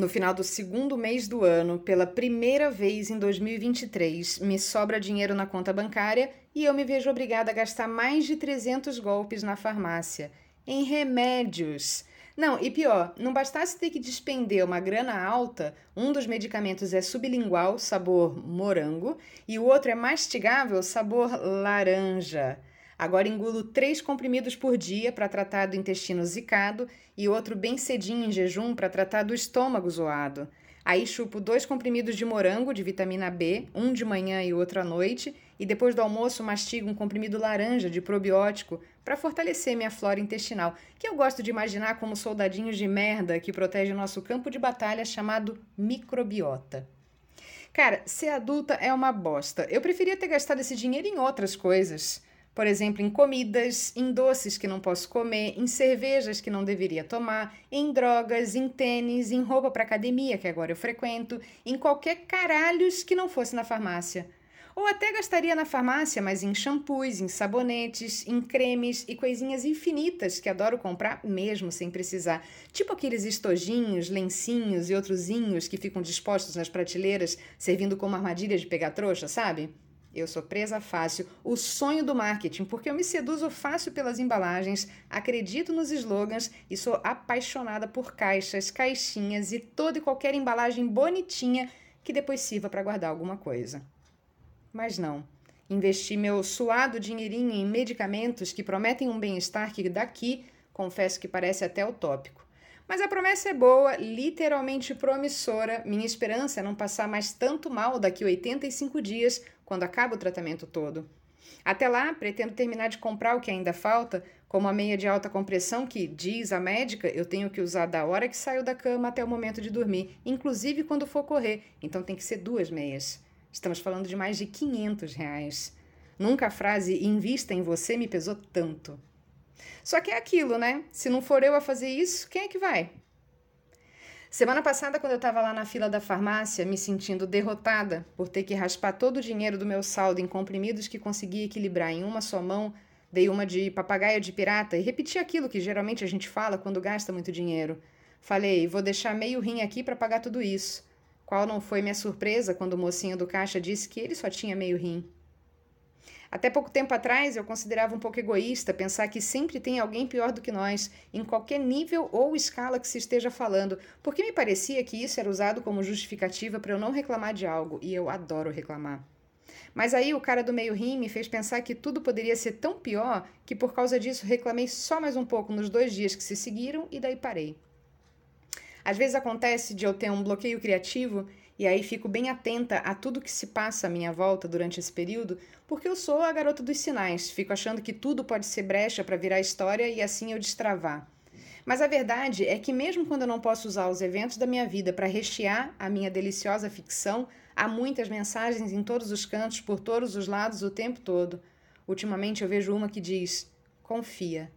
No final do segundo mês do ano, pela primeira vez em 2023, me sobra dinheiro na conta bancária e eu me vejo obrigada a gastar mais de 300 golpes na farmácia. Em remédios. Não, e pior, não bastasse ter que despender uma grana alta, um dos medicamentos é sublingual, sabor morango, e o outro é mastigável, sabor laranja. Agora engulo três comprimidos por dia para tratar do intestino zicado e outro bem cedinho em jejum para tratar do estômago zoado. Aí chupo dois comprimidos de morango de vitamina B, um de manhã e outro à noite, e depois do almoço mastigo um comprimido laranja de probiótico para fortalecer minha flora intestinal, que eu gosto de imaginar como soldadinhos de merda que protege nosso campo de batalha chamado microbiota. Cara, ser adulta é uma bosta. Eu preferia ter gastado esse dinheiro em outras coisas. Por exemplo, em comidas, em doces que não posso comer, em cervejas que não deveria tomar, em drogas, em tênis, em roupa para academia que agora eu frequento, em qualquer caralhos que não fosse na farmácia. Ou até gastaria na farmácia, mas em shampoos, em sabonetes, em cremes e coisinhas infinitas que adoro comprar mesmo sem precisar. Tipo aqueles estojinhos, lencinhos e outrosinhos que ficam dispostos nas prateleiras, servindo como armadilha de pegar trouxa, sabe? Eu sou presa fácil, o sonho do marketing, porque eu me seduzo fácil pelas embalagens, acredito nos slogans e sou apaixonada por caixas, caixinhas e toda e qualquer embalagem bonitinha que depois sirva para guardar alguma coisa. Mas não. Investi meu suado dinheirinho em medicamentos que prometem um bem-estar que daqui confesso que parece até utópico. Mas a promessa é boa, literalmente promissora. Minha esperança é não passar mais tanto mal daqui a 85 dias, quando acaba o tratamento todo. Até lá, pretendo terminar de comprar o que ainda falta, como a meia de alta compressão que, diz a médica, eu tenho que usar da hora que saio da cama até o momento de dormir, inclusive quando for correr. Então tem que ser duas meias. Estamos falando de mais de 500 reais. Nunca a frase invista em você me pesou tanto. Só que é aquilo, né? Se não for eu a fazer isso, quem é que vai? Semana passada, quando eu estava lá na fila da farmácia, me sentindo derrotada por ter que raspar todo o dinheiro do meu saldo em comprimidos que consegui equilibrar em uma só mão, dei uma de papagaio de pirata e repeti aquilo que geralmente a gente fala quando gasta muito dinheiro. Falei, vou deixar meio rim aqui para pagar tudo isso. Qual não foi minha surpresa quando o mocinho do caixa disse que ele só tinha meio rim? Até pouco tempo atrás, eu considerava um pouco egoísta pensar que sempre tem alguém pior do que nós, em qualquer nível ou escala que se esteja falando, porque me parecia que isso era usado como justificativa para eu não reclamar de algo, e eu adoro reclamar. Mas aí o cara do meio rim me fez pensar que tudo poderia ser tão pior que por causa disso reclamei só mais um pouco nos dois dias que se seguiram e daí parei. Às vezes acontece de eu ter um bloqueio criativo e aí fico bem atenta a tudo que se passa à minha volta durante esse período, porque eu sou a garota dos sinais, fico achando que tudo pode ser brecha para virar história e assim eu destravar. Mas a verdade é que, mesmo quando eu não posso usar os eventos da minha vida para rechear a minha deliciosa ficção, há muitas mensagens em todos os cantos, por todos os lados, o tempo todo. Ultimamente eu vejo uma que diz: confia.